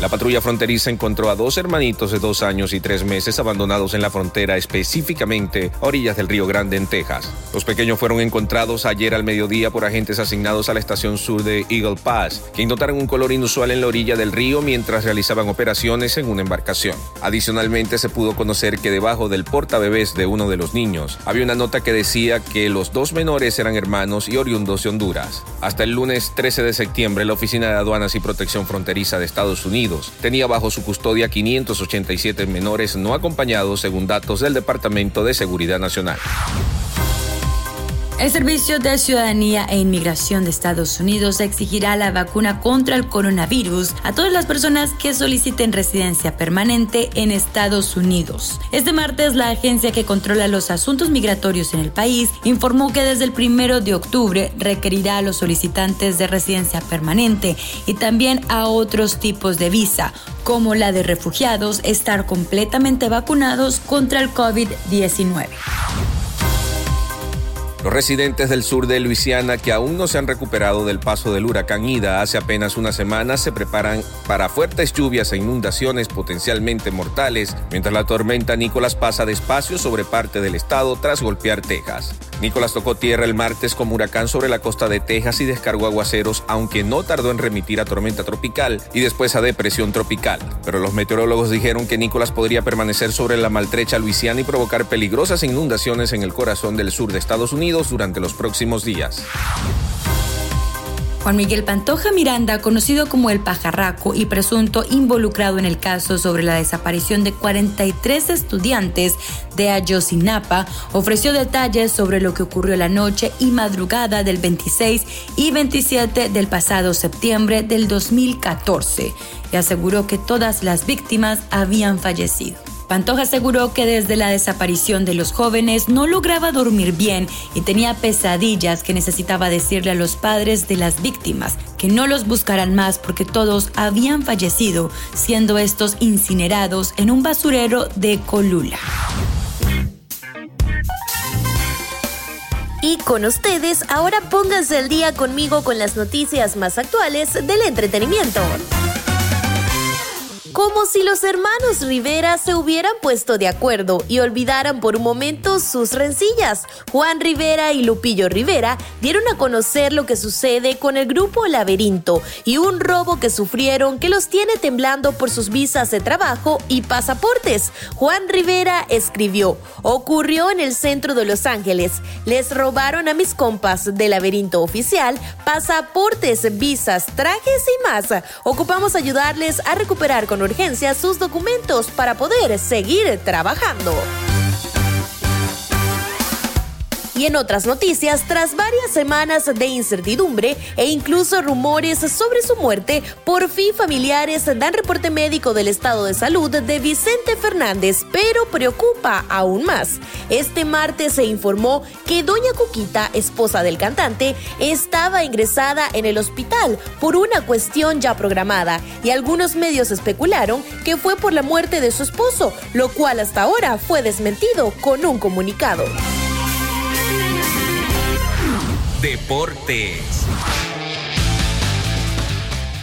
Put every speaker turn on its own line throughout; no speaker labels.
La patrulla fronteriza encontró a dos hermanitos de dos años y tres meses abandonados en la frontera, específicamente a orillas del Río Grande, en Texas. Los pequeños fueron encontrados ayer al mediodía por agentes asignados a la estación sur de Eagle Pass, que notaron un color inusual en la orilla del río mientras realizaban operaciones en una embarcación. Adicionalmente, se pudo conocer que debajo del portabebés de uno de los niños había una nota que decía que los dos menores eran hermanos y oriundos de Honduras. Hasta el lunes 13 de septiembre, la Oficina de Aduanas y Protección Fronteriza de Estados Unidos tenía bajo su custodia 587 menores no acompañados según datos del Departamento de Seguridad Nacional.
El Servicio de Ciudadanía e Inmigración de Estados Unidos exigirá la vacuna contra el coronavirus a todas las personas que soliciten residencia permanente en Estados Unidos. Este martes, la agencia que controla los asuntos migratorios en el país informó que desde el primero de octubre requerirá a los solicitantes de residencia permanente y también a otros tipos de visa, como la de refugiados, estar completamente vacunados contra el COVID-19.
Los residentes del sur de Luisiana que aún no se han recuperado del paso del huracán Ida hace apenas una semana se preparan para fuertes lluvias e inundaciones potencialmente mortales mientras la tormenta Nicolás pasa despacio sobre parte del estado tras golpear Texas. Nicolás tocó tierra el martes como huracán sobre la costa de Texas y descargó aguaceros, aunque no tardó en remitir a tormenta tropical y después a depresión tropical. Pero los meteorólogos dijeron que Nicolás podría permanecer sobre la maltrecha Luisiana y provocar peligrosas inundaciones en el corazón del sur de Estados Unidos durante los próximos días.
Juan Miguel Pantoja Miranda, conocido como el pajarraco y presunto involucrado en el caso sobre la desaparición de 43 estudiantes de Ayosinapa, ofreció detalles sobre lo que ocurrió la noche y madrugada del 26 y 27 del pasado septiembre del 2014 y aseguró que todas las víctimas habían fallecido. Pantoja aseguró que desde la desaparición de los jóvenes no lograba dormir bien y tenía pesadillas que necesitaba decirle a los padres de las víctimas que no los buscaran más porque todos habían fallecido, siendo estos incinerados en un basurero de Colula.
Y con ustedes, ahora pónganse al día conmigo con las noticias más actuales del entretenimiento. Como si los hermanos Rivera se hubieran puesto de acuerdo y olvidaran por un momento sus rencillas. Juan Rivera y Lupillo Rivera dieron a conocer lo que sucede con el grupo Laberinto y un robo que sufrieron que los tiene temblando por sus visas de trabajo y pasaportes. Juan Rivera escribió, ocurrió en el centro de Los Ángeles. Les robaron a mis compas de Laberinto Oficial pasaportes, visas, trajes y más. Ocupamos ayudarles a recuperar urgencia sus documentos para poder seguir trabajando. Y en otras noticias, tras varias semanas de incertidumbre e incluso rumores sobre su muerte, por fin familiares dan reporte médico del estado de salud de Vicente Fernández, pero preocupa aún más. Este martes se informó que doña Cuquita, esposa del cantante, estaba ingresada en el hospital por una cuestión ya programada y algunos medios especularon que fue por la muerte de su esposo, lo cual hasta ahora fue desmentido con un comunicado.
Deportes.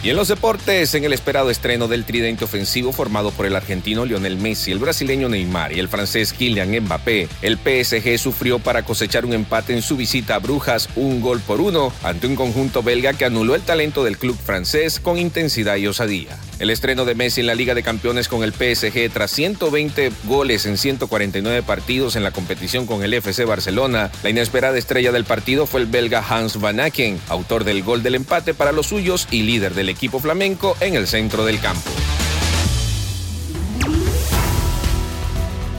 Y en los deportes, en el esperado estreno del tridente ofensivo formado por el argentino Lionel Messi, el brasileño Neymar y el francés Kylian Mbappé, el PSG sufrió para cosechar un empate en su visita a Brujas, un gol por uno, ante un conjunto belga que anuló el talento del club francés con intensidad y osadía. El estreno de Messi en la Liga de Campeones con el PSG tras 120 goles en 149 partidos en la competición con el FC Barcelona, la inesperada estrella del partido fue el belga Hans Van Aken, autor del gol del empate para los suyos y líder del equipo flamenco en el centro del campo.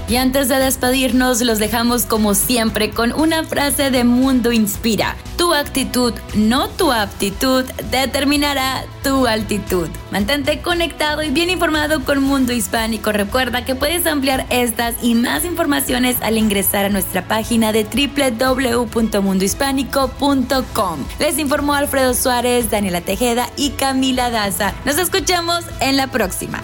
Y antes de despedirnos, los dejamos como siempre con una frase de Mundo Inspira. Tu actitud, no tu aptitud, determinará tu altitud. Mantente conectado y bien informado con Mundo Hispánico. Recuerda que puedes ampliar estas y más informaciones al ingresar a nuestra página de www.mundohispánico.com. Les informó Alfredo Suárez, Daniela Tejeda y Camila Daza. Nos escuchamos en la próxima.